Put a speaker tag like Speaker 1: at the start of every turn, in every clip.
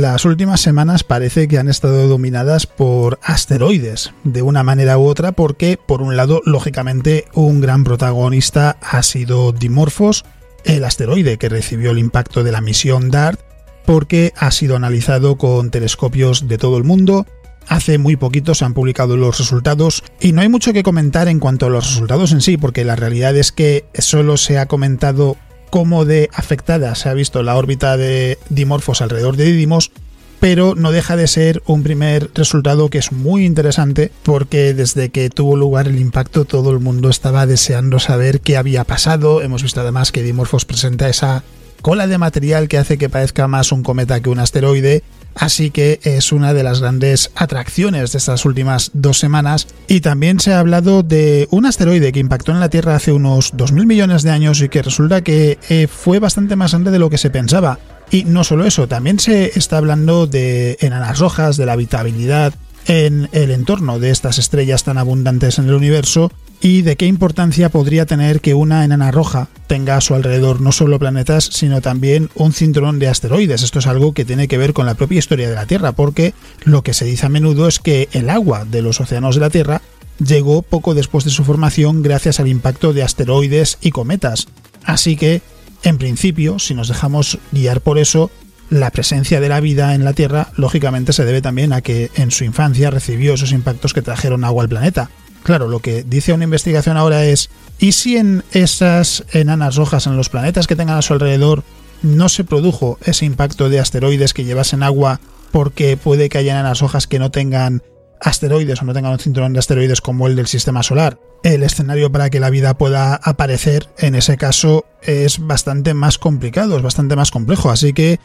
Speaker 1: Las últimas semanas parece que han estado dominadas por asteroides, de una manera u otra, porque, por un lado, lógicamente, un gran protagonista ha sido Dimorphos, el asteroide que recibió el impacto de la misión DART, porque ha sido analizado con telescopios de todo el mundo. Hace muy poquito se han publicado los resultados y no hay mucho que comentar en cuanto a los resultados en sí, porque la realidad es que solo se ha comentado cómo de afectada se ha visto la órbita de Dimorphos alrededor de Didymos, pero no deja de ser un primer resultado que es muy interesante porque desde que tuvo lugar el impacto todo el mundo estaba deseando saber qué había pasado. Hemos visto además que Dimorphos presenta esa cola de material que hace que parezca más un cometa que un asteroide, así que es una de las grandes atracciones de estas últimas dos semanas. Y también se ha hablado de un asteroide que impactó en la Tierra hace unos 2.000 millones de años y que resulta que eh, fue bastante más grande de lo que se pensaba. Y no solo eso, también se está hablando de enanas rojas, de la habitabilidad en el entorno de estas estrellas tan abundantes en el universo y de qué importancia podría tener que una enana roja tenga a su alrededor no solo planetas, sino también un cinturón de asteroides. Esto es algo que tiene que ver con la propia historia de la Tierra, porque lo que se dice a menudo es que el agua de los océanos de la Tierra llegó poco después de su formación gracias al impacto de asteroides y cometas. Así que, en principio, si nos dejamos guiar por eso, la presencia de la vida en la Tierra lógicamente se debe también a que en su infancia recibió esos impactos que trajeron agua al planeta. Claro, lo que dice una investigación ahora es, ¿y si en esas enanas rojas, en los planetas que tengan a su alrededor, no se produjo ese impacto de asteroides que llevasen agua porque puede que haya enanas rojas que no tengan asteroides o no tengan un cinturón de asteroides como el del sistema solar? El escenario para que la vida pueda aparecer en ese caso es bastante más complicado, es bastante más complejo, así que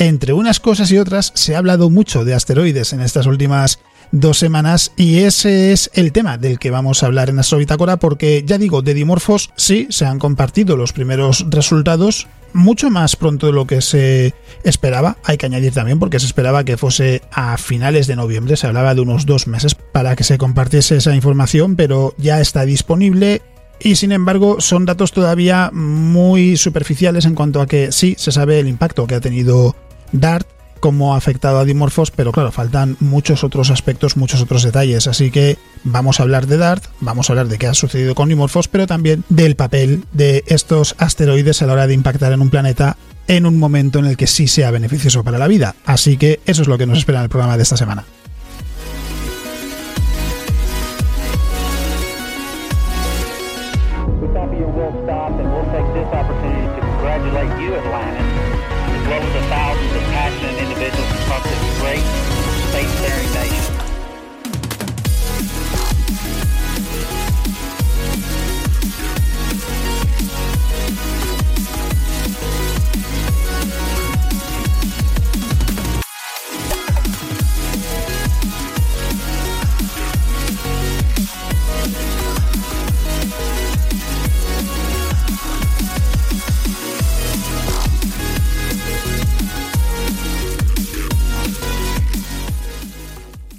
Speaker 1: entre unas cosas y otras se ha hablado mucho de asteroides en estas últimas dos semanas y ese es el tema del que vamos a hablar en Astrobitácora porque ya digo, de Dimorphos sí se han compartido los primeros resultados. Mucho más pronto de lo que se esperaba, hay que añadir también porque se esperaba que fuese a finales de noviembre, se hablaba de unos dos meses para que se compartiese esa información, pero ya está disponible. Y sin embargo son datos todavía muy superficiales en cuanto a que sí se sabe el impacto que ha tenido DART cómo ha afectado a Dimorphos, pero claro, faltan muchos otros aspectos, muchos otros detalles, así que vamos a hablar de DART, vamos a hablar de qué ha sucedido con Dimorphos, pero también del papel de estos asteroides a la hora de impactar en un planeta en un momento en el que sí sea beneficioso para la vida. Así que eso es lo que nos espera en el programa de esta semana.
Speaker 2: passionate individuals who talk this great space-faring nation.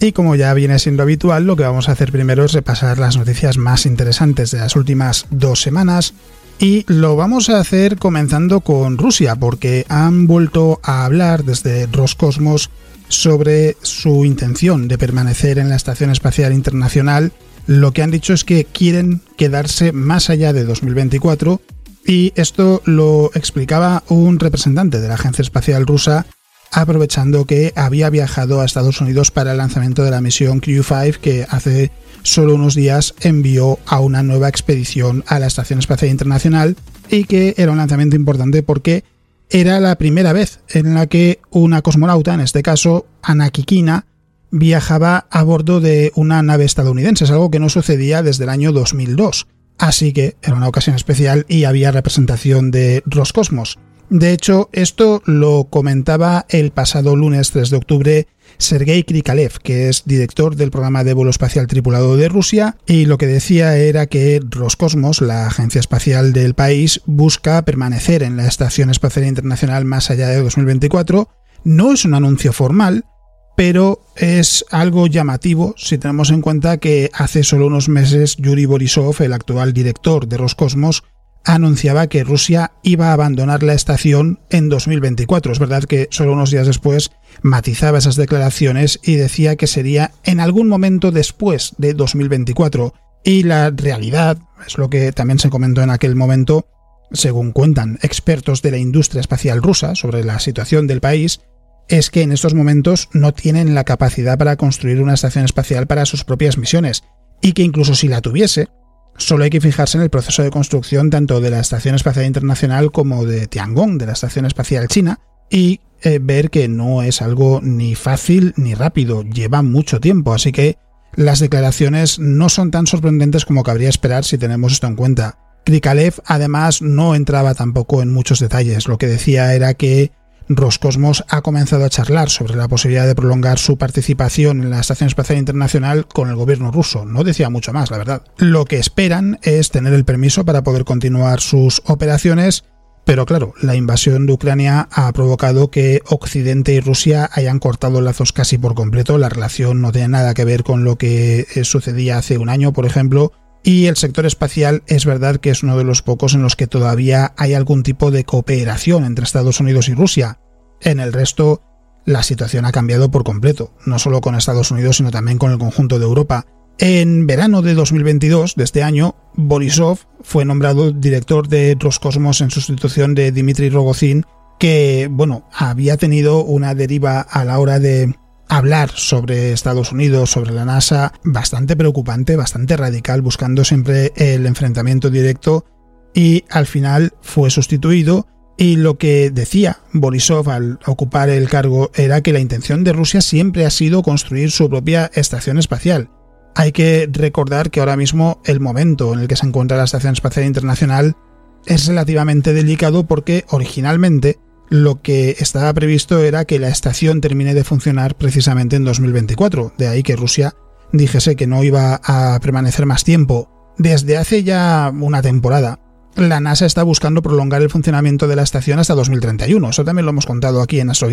Speaker 1: Y como ya viene siendo habitual, lo que vamos a hacer primero es repasar las noticias más interesantes de las últimas dos semanas. Y lo vamos a hacer comenzando con Rusia, porque han vuelto a hablar desde Roscosmos sobre su intención de permanecer en la Estación Espacial Internacional. Lo que han dicho es que quieren quedarse más allá de 2024 y esto lo explicaba un representante de la Agencia Espacial Rusa aprovechando que había viajado a Estados Unidos para el lanzamiento de la misión Crew 5 que hace solo unos días envió a una nueva expedición a la Estación Espacial Internacional y que era un lanzamiento importante porque era la primera vez en la que una cosmonauta, en este caso Ana Kikina, viajaba a bordo de una nave estadounidense, es algo que no sucedía desde el año 2002. Así que era una ocasión especial y había representación de Roscosmos. De hecho, esto lo comentaba el pasado lunes 3 de octubre Sergei Krikalev, que es director del programa de vuelo espacial tripulado de Rusia, y lo que decía era que Roscosmos, la agencia espacial del país, busca permanecer en la Estación Espacial Internacional más allá de 2024. No es un anuncio formal, pero es algo llamativo si tenemos en cuenta que hace solo unos meses Yuri Borisov, el actual director de Roscosmos, anunciaba que Rusia iba a abandonar la estación en 2024. Es verdad que solo unos días después matizaba esas declaraciones y decía que sería en algún momento después de 2024. Y la realidad, es lo que también se comentó en aquel momento, según cuentan expertos de la industria espacial rusa sobre la situación del país, es que en estos momentos no tienen la capacidad para construir una estación espacial para sus propias misiones, y que incluso si la tuviese, solo hay que fijarse en el proceso de construcción tanto de la Estación Espacial Internacional como de Tiangong, de la Estación Espacial China, y eh, ver que no es algo ni fácil ni rápido, lleva mucho tiempo, así que las declaraciones no son tan sorprendentes como cabría esperar si tenemos esto en cuenta. Krikalev además no entraba tampoco en muchos detalles, lo que decía era que Roscosmos ha comenzado a charlar sobre la posibilidad de prolongar su participación en la Estación Espacial Internacional con el gobierno ruso. No decía mucho más, la verdad. Lo que esperan es tener el permiso para poder continuar sus operaciones, pero claro, la invasión de Ucrania ha provocado que Occidente y Rusia hayan cortado lazos casi por completo. La relación no tiene nada que ver con lo que eh, sucedía hace un año, por ejemplo. Y el sector espacial es verdad que es uno de los pocos en los que todavía hay algún tipo de cooperación entre Estados Unidos y Rusia. En el resto, la situación ha cambiado por completo, no solo con Estados Unidos, sino también con el conjunto de Europa. En verano de 2022, de este año, Borisov fue nombrado director de Roscosmos en sustitución de Dmitry Rogozin, que, bueno, había tenido una deriva a la hora de hablar sobre Estados Unidos, sobre la NASA, bastante preocupante, bastante radical, buscando siempre el enfrentamiento directo y al final fue sustituido y lo que decía Borisov al ocupar el cargo era que la intención de Rusia siempre ha sido construir su propia estación espacial. Hay que recordar que ahora mismo el momento en el que se encuentra la Estación Espacial Internacional es relativamente delicado porque originalmente lo que estaba previsto era que la estación termine de funcionar precisamente en 2024, de ahí que Rusia dijese que no iba a permanecer más tiempo. Desde hace ya una temporada, la NASA está buscando prolongar el funcionamiento de la estación hasta 2031, eso también lo hemos contado aquí en Astro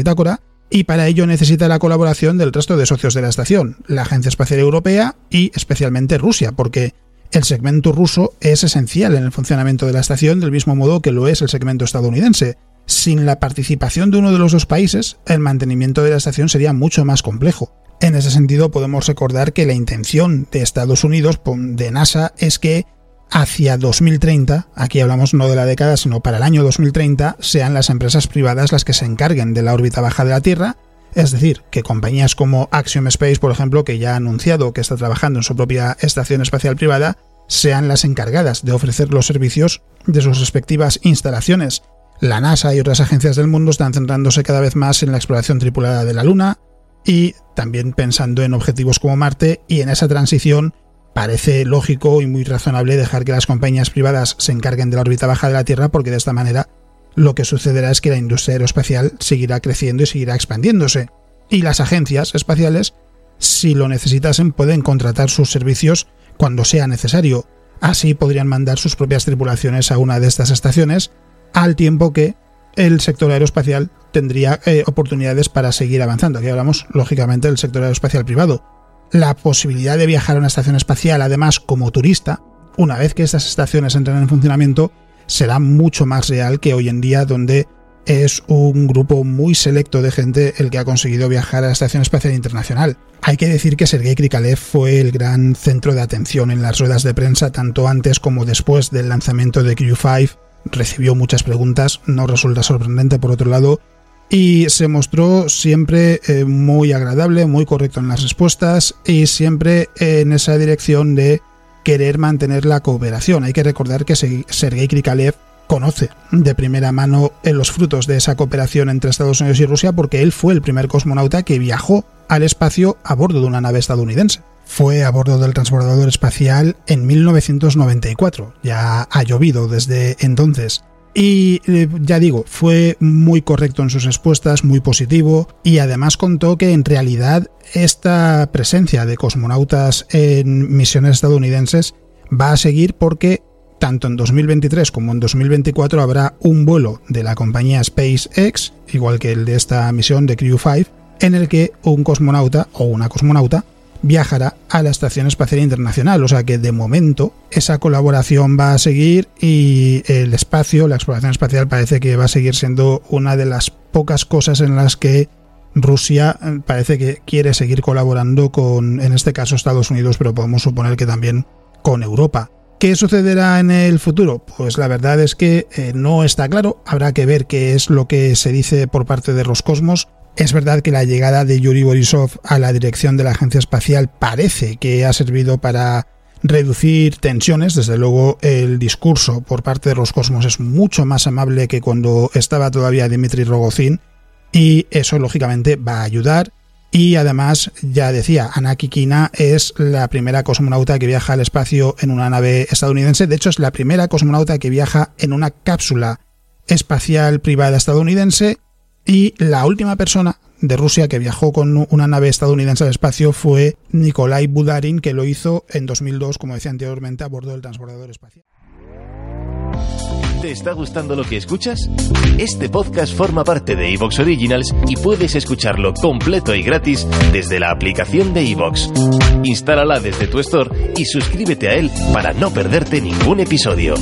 Speaker 1: y para ello necesita la colaboración del resto de socios de la estación, la Agencia Espacial Europea y especialmente Rusia, porque el segmento ruso es esencial en el funcionamiento de la estación del mismo modo que lo es el segmento estadounidense. Sin la participación de uno de los dos países, el mantenimiento de la estación sería mucho más complejo. En ese sentido, podemos recordar que la intención de Estados Unidos, de NASA, es que hacia 2030, aquí hablamos no de la década, sino para el año 2030, sean las empresas privadas las que se encarguen de la órbita baja de la Tierra, es decir, que compañías como Axiom Space, por ejemplo, que ya ha anunciado que está trabajando en su propia estación espacial privada, sean las encargadas de ofrecer los servicios de sus respectivas instalaciones, la NASA y otras agencias del mundo están centrándose cada vez más en la exploración tripulada de la Luna y también pensando en objetivos como Marte y en esa transición parece lógico y muy razonable dejar que las compañías privadas se encarguen de la órbita baja de la Tierra porque de esta manera lo que sucederá es que la industria aeroespacial seguirá creciendo y seguirá expandiéndose. Y las agencias espaciales, si lo necesitasen, pueden contratar sus servicios cuando sea necesario. Así podrían mandar sus propias tripulaciones a una de estas estaciones al tiempo que el sector aeroespacial tendría eh, oportunidades para seguir avanzando. Aquí hablamos, lógicamente, del sector aeroespacial privado. La posibilidad de viajar a una estación espacial, además, como turista, una vez que estas estaciones entren en funcionamiento, será mucho más real que hoy en día, donde es un grupo muy selecto de gente el que ha conseguido viajar a la Estación Espacial Internacional. Hay que decir que Sergei Krikalev fue el gran centro de atención en las ruedas de prensa tanto antes como después del lanzamiento de Crew 5 recibió muchas preguntas, no resulta sorprendente por otro lado, y se mostró siempre eh, muy agradable, muy correcto en las respuestas y siempre en esa dirección de querer mantener la cooperación. Hay que recordar que Sergei Krikalev conoce de primera mano los frutos de esa cooperación entre Estados Unidos y Rusia porque él fue el primer cosmonauta que viajó al espacio a bordo de una nave estadounidense. Fue a bordo del transbordador espacial en 1994. Ya ha llovido desde entonces. Y eh, ya digo, fue muy correcto en sus respuestas, muy positivo y además contó que en realidad esta presencia de cosmonautas en misiones estadounidenses va a seguir porque tanto en 2023 como en 2024 habrá un vuelo de la compañía SpaceX, igual que el de esta misión de Crew 5, en el que un cosmonauta o una cosmonauta viajará a la Estación Espacial Internacional. O sea que de momento esa colaboración va a seguir y el espacio, la exploración espacial parece que va a seguir siendo una de las pocas cosas en las que Rusia eh, parece que quiere seguir colaborando con, en este caso, Estados Unidos, pero podemos suponer que también con Europa. ¿Qué sucederá en el futuro? Pues la verdad es que eh, no está claro, habrá que ver qué es lo que se dice por parte de Roscosmos es verdad que la llegada de Yuri Borisov a la dirección de la agencia espacial parece que ha servido para reducir tensiones. Desde luego, el discurso por parte de los Cosmos es mucho más amable que cuando estaba todavía Dmitry Rogozin, y eso lógicamente va a ayudar. Y además, ya decía, Anaki Kina es la primera cosmonauta que viaja al espacio en una nave estadounidense. De hecho, es la primera cosmonauta que viaja en una cápsula espacial privada estadounidense y la última persona de Rusia que viajó con una nave estadounidense al espacio fue Nikolai Budarin, que lo hizo en 2002, como decía anteriormente, a bordo del transbordador espacial.
Speaker 3: ¿Te está gustando lo que escuchas? Este podcast forma parte de Evox Originals y puedes escucharlo completo y gratis desde la aplicación de Evox. Instálala desde tu store y suscríbete a él para no perderte ningún episodio.